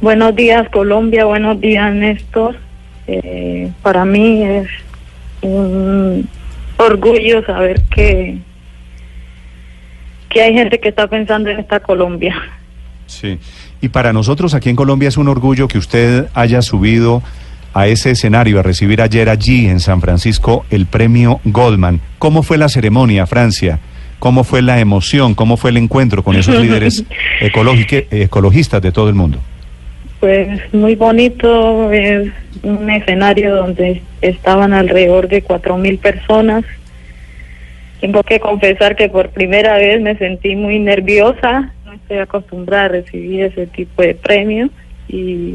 Buenos días Colombia, buenos días Néstor. Eh, para mí es un orgullo saber que, que hay gente que está pensando en esta Colombia. Sí, y para nosotros aquí en Colombia es un orgullo que usted haya subido a ese escenario a recibir ayer allí en San Francisco el premio Goldman. ¿Cómo fue la ceremonia, Francia? ¿Cómo fue la emoción? ¿Cómo fue el encuentro con esos líderes ecologistas de todo el mundo? Pues muy bonito, es un escenario donde estaban alrededor de cuatro mil personas. Tengo que confesar que por primera vez me sentí muy nerviosa, no estoy acostumbrada a recibir ese tipo de premios y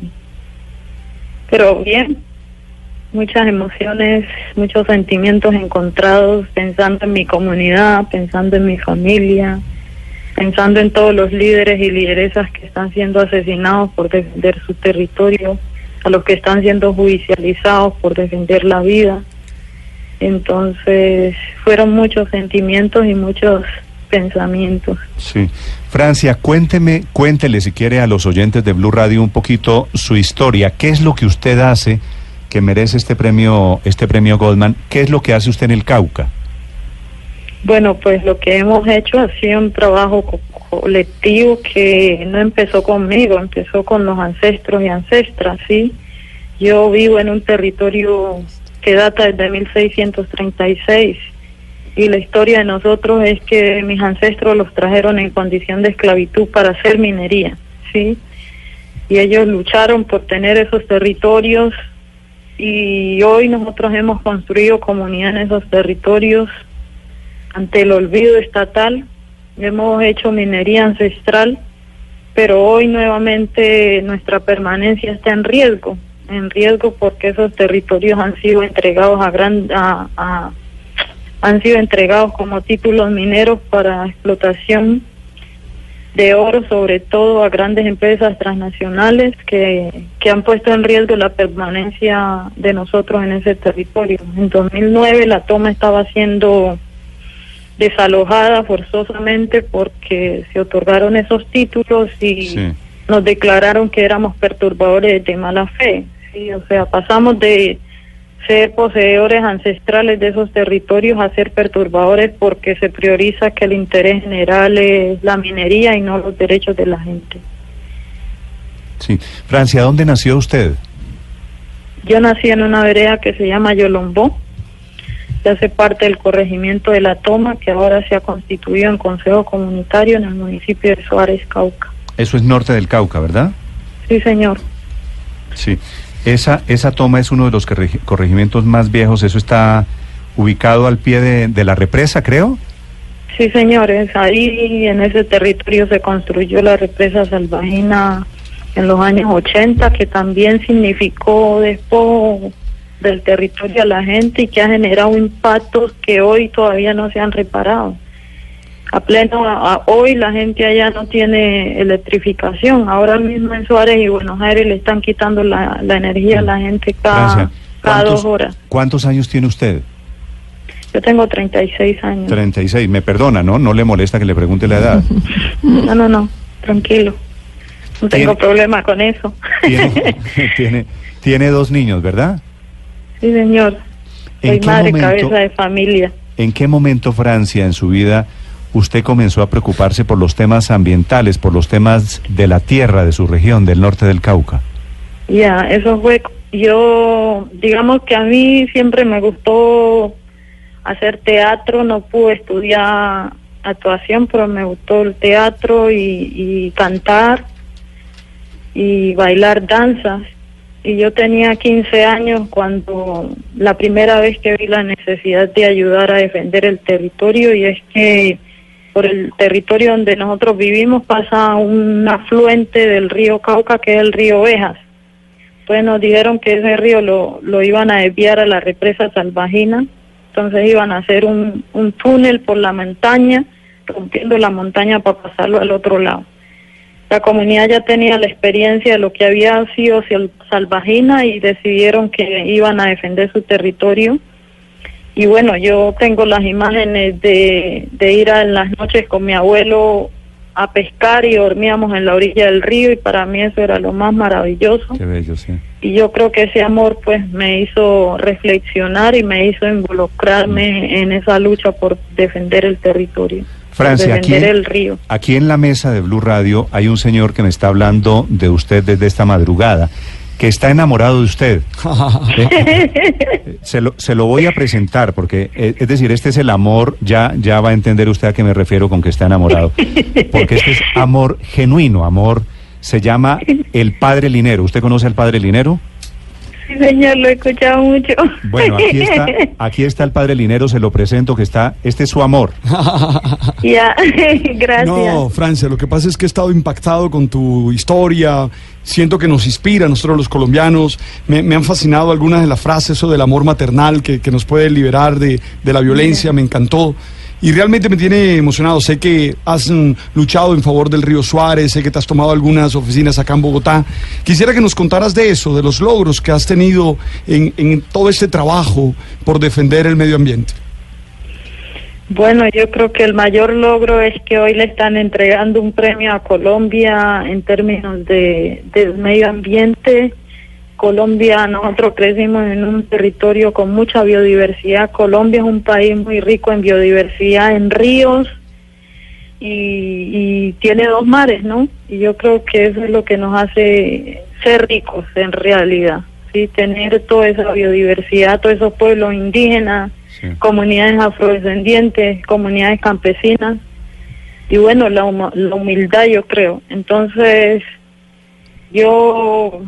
pero bien, muchas emociones, muchos sentimientos encontrados, pensando en mi comunidad, pensando en mi familia, pensando en todos los líderes y lideresas que están siendo asesinados por defender su territorio, a los que están siendo judicializados por defender la vida. Entonces, fueron muchos sentimientos y muchos pensamientos. Sí. Francia, cuénteme, cuéntele si quiere a los oyentes de Blue Radio un poquito su historia. ¿Qué es lo que usted hace que merece este premio, este premio Goldman? ¿Qué es lo que hace usted en el Cauca? Bueno, pues lo que hemos hecho ha sido un trabajo colectivo que no empezó conmigo, empezó con los ancestros y ancestras, ¿sí? Yo vivo en un territorio que data desde 1636 y la historia de nosotros es que mis ancestros los trajeron en condición de esclavitud para hacer minería, ¿sí? Y ellos lucharon por tener esos territorios y hoy nosotros hemos construido comunidad en esos territorios ante el olvido estatal, hemos hecho minería ancestral, pero hoy nuevamente nuestra permanencia está en riesgo, en riesgo porque esos territorios han sido entregados a gran a han sido entregados como títulos mineros para explotación de oro, sobre todo a grandes empresas transnacionales que, que han puesto en riesgo la permanencia de nosotros en ese territorio. En 2009 la toma estaba siendo desalojada forzosamente porque se otorgaron esos títulos y nos declararon que éramos perturbadores de mala fe. Sí, o sea, pasamos de ser poseedores ancestrales de esos territorios a ser perturbadores porque se prioriza que el interés general es la minería y no los derechos de la gente. Sí. Francia, ¿dónde nació usted? Yo nací en una vereda que se llama Yolombó, que hace parte del corregimiento de La Toma, que ahora se ha constituido en Consejo Comunitario en el municipio de Suárez, Cauca. Eso es norte del Cauca, ¿verdad? Sí, señor. Sí. Esa, esa toma es uno de los corregimientos más viejos, eso está ubicado al pie de, la represa, creo. Sí, señores, ahí en ese territorio se construyó la represa Salvajina en los años 80, que también significó después del territorio a la gente y que ha generado impactos que hoy todavía no se han reparado a pleno hoy la gente allá no tiene electrificación. Ahora mismo en Suárez y Buenos Aires le están quitando la, energía a la gente cada, cada dos horas. ¿Cuántos años tiene usted? Yo tengo 36 años. 36, me perdona, ¿no? No le molesta que le pregunte la edad. no, no, no, tranquilo. No tengo problema con eso. ¿Tiene, tiene, dos niños, ¿verdad? Sí, señor. Soy madre, cabeza de familia. ¿En qué momento Francia en su vida usted comenzó a preocuparse por los temas ambientales, por los temas de la tierra de su región, del norte del Cauca. Ya, eso fue, yo, digamos que a mí siempre me gustó hacer teatro, no pude estudiar actuación, pero me gustó el teatro y, y cantar y bailar danzas. Y yo tenía 15 años cuando la primera vez que vi la necesidad de ayudar a defender el territorio y es que por el territorio donde nosotros vivimos pasa un afluente del río Cauca que es el río Ovejas. Pues nos dijeron que ese río lo, lo iban a desviar a la represa Salvajina, entonces iban a hacer un, un túnel por la montaña, rompiendo la montaña para pasarlo al otro lado. La comunidad ya tenía la experiencia de lo que había sido Salvajina y decidieron que iban a defender su territorio y bueno, yo tengo las imágenes de, de ir a las noches con mi abuelo a pescar y dormíamos en la orilla del río y para mí eso era lo más maravilloso. Qué bello, sí. Y yo creo que ese amor pues me hizo reflexionar y me hizo involucrarme en esa lucha por defender el territorio. Francia, aquí, defender el río. aquí en la mesa de Blue Radio hay un señor que me está hablando de usted desde esta madrugada, que está enamorado de usted. Eh, se, lo, se lo voy a presentar porque, eh, es decir, este es el amor, ya, ya va a entender usted a qué me refiero con que está enamorado, porque este es amor genuino, amor, se llama el Padre Linero. ¿Usted conoce al Padre Linero? Sí, señor, lo he escuchado mucho. Bueno, aquí está, aquí está el Padre Linero, se lo presento, que está, este es su amor. ya, gracias. No, Francia, lo que pasa es que he estado impactado con tu historia, siento que nos inspira a nosotros los colombianos, me, me han fascinado algunas de las frases, eso del amor maternal que, que nos puede liberar de, de la violencia, me encantó. Y realmente me tiene emocionado. Sé que has mm, luchado en favor del río Suárez, sé que te has tomado algunas oficinas acá en Bogotá. Quisiera que nos contaras de eso, de los logros que has tenido en, en todo este trabajo por defender el medio ambiente. Bueno, yo creo que el mayor logro es que hoy le están entregando un premio a Colombia en términos de, del medio ambiente. Colombia, nosotros crecimos en un territorio con mucha biodiversidad. Colombia es un país muy rico en biodiversidad, en ríos y, y tiene dos mares, ¿no? Y yo creo que eso es lo que nos hace ser ricos en realidad, ¿sí? Tener toda esa biodiversidad, todos esos pueblos indígenas, Sí. comunidades afrodescendientes, comunidades campesinas y bueno, la, la humildad yo creo. Entonces, yo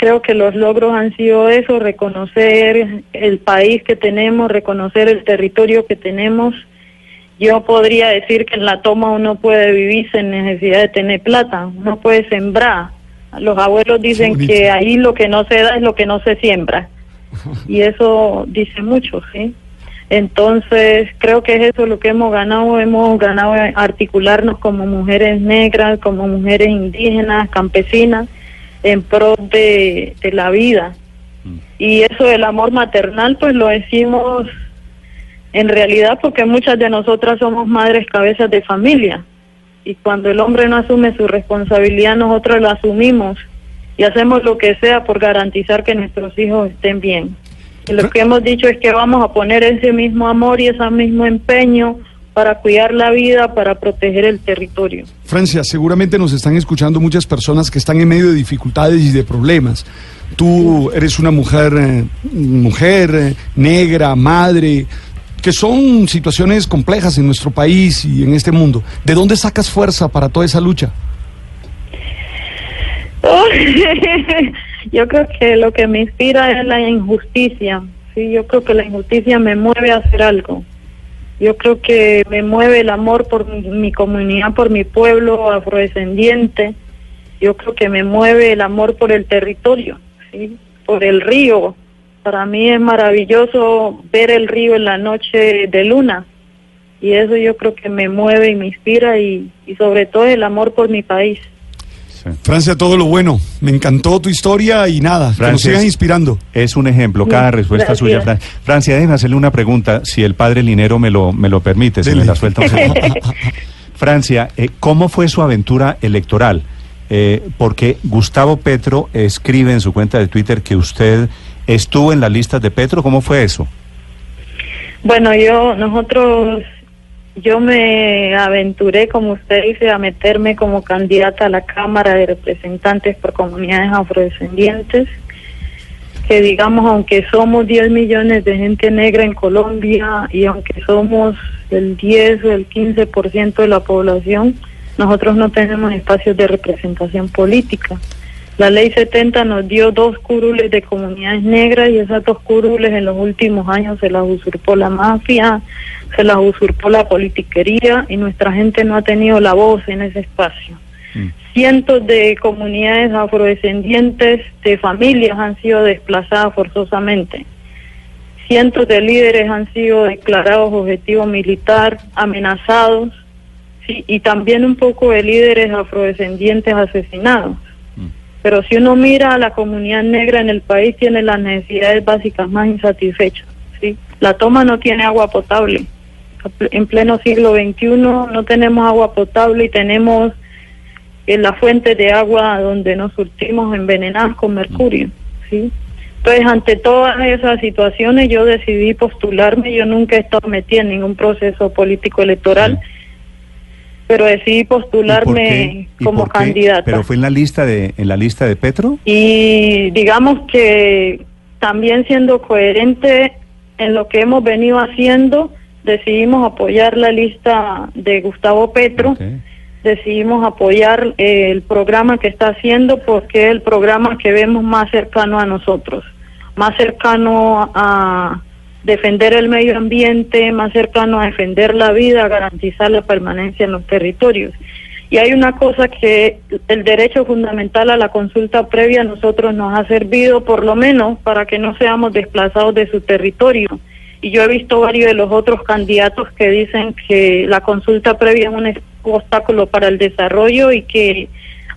creo que los logros han sido eso, reconocer el país que tenemos, reconocer el territorio que tenemos. Yo podría decir que en la toma uno puede vivir sin necesidad de tener plata, uno puede sembrar. Los abuelos dicen que ahí lo que no se da es lo que no se siembra. Y eso dice mucho, ¿sí? Entonces, creo que es eso lo que hemos ganado. Hemos ganado articularnos como mujeres negras, como mujeres indígenas, campesinas, en pro de, de la vida. Y eso del amor maternal, pues lo decimos en realidad porque muchas de nosotras somos madres cabezas de familia. Y cuando el hombre no asume su responsabilidad, nosotros la asumimos y hacemos lo que sea por garantizar que nuestros hijos estén bien. Y lo que hemos dicho es que vamos a poner ese mismo amor y ese mismo empeño para cuidar la vida, para proteger el territorio. Francia, seguramente nos están escuchando muchas personas que están en medio de dificultades y de problemas. Tú eres una mujer, eh, mujer eh, negra, madre, que son situaciones complejas en nuestro país y en este mundo. ¿De dónde sacas fuerza para toda esa lucha? yo creo que lo que me inspira es la injusticia. Sí, yo creo que la injusticia me mueve a hacer algo. Yo creo que me mueve el amor por mi, comunidad, por mi pueblo afrodescendiente. Yo creo que me mueve el amor por el territorio, ¿sí? por el río. Para mí es maravilloso ver el río en la noche de luna. Y eso yo creo que me mueve y me inspira y, y sobre todo el amor por mi país. Sí. Francia, todo lo bueno. Me encantó tu historia y nada, que nos Francia, es- inspirando. Es un ejemplo, cada respuesta gracias. suya. Fran- Francia, déjeme hacerle una pregunta, si el padre Linero me lo, me lo permite, si Dele. me la suelta. un segundo. Francia, eh, ¿cómo fue su aventura electoral? Eh, porque Gustavo Petro escribe en su cuenta de Twitter que usted estuvo en las listas de Petro. ¿Cómo fue eso? Bueno, yo, nosotros, yo me aventuré, como usted dice, a meterme como candidata a la Cámara de Representantes por Comunidades Afrodescendientes, que digamos, aunque somos 10 millones de gente negra en Colombia y aunque somos el 10 o el 15% de la población, nosotros no tenemos espacios de representación política. La ley 70 nos dio dos curules de comunidades negras y esas dos curules en los últimos años se las usurpó la mafia, se las usurpó la politiquería y nuestra gente no ha tenido la voz en ese espacio. Mm. Cientos de comunidades afrodescendientes de familias han sido desplazadas forzosamente. Cientos de líderes han sido declarados objetivo militar, amenazados, sí, y también un poco de líderes afrodescendientes asesinados. Pero si uno mira a la comunidad negra en el país, tiene las necesidades básicas más insatisfechas. ¿sí? La toma no tiene agua potable, en pleno siglo XXI no tenemos agua potable y tenemos eh, la fuente de agua donde nos surtimos envenenadas con mercurio, ¿sí? Entonces, ante todas esas situaciones, yo decidí postularme. Yo nunca he estado metida en ningún proceso político electoral, pero decidí postularme como candidata. ¿Pero fue en la lista de en la lista de Petro? Y digamos que también siendo coherente en lo que hemos venido haciendo, decidimos apoyar la lista de Gustavo Petro. Decidimos apoyar eh, el programa que está haciendo porque es el programa que vemos más cercano a nosotros, más cercano a defender el medio ambiente, más cercano a defender la vida, a garantizar la permanencia en los territorios. Y hay una cosa que el derecho fundamental a la consulta previa a nosotros nos ha servido por lo menos para que no seamos desplazados de su territorio. Y yo he visto varios de los otros candidatos que dicen que la consulta previa es un obstáculo para el desarrollo y que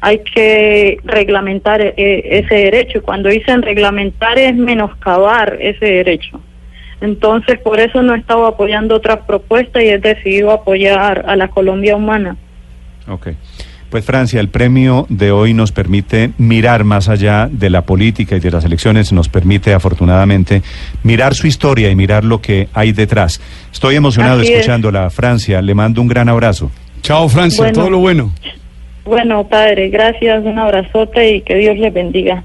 hay que reglamentar eh, ese derecho. Cuando dicen reglamentar es menoscabar ese derecho. Entonces, por eso no he estado apoyando otras propuestas y he decidido apoyar a la Colombia Humana. Ok. Pues Francia, el premio de hoy nos permite mirar más allá de la política y de las elecciones, nos permite afortunadamente mirar su historia y mirar lo que hay detrás. Estoy emocionado escuchándola, Francia, le mando un gran abrazo. Chao Francia, todo lo bueno. Bueno, padre, gracias, un abrazote y que Dios le bendiga.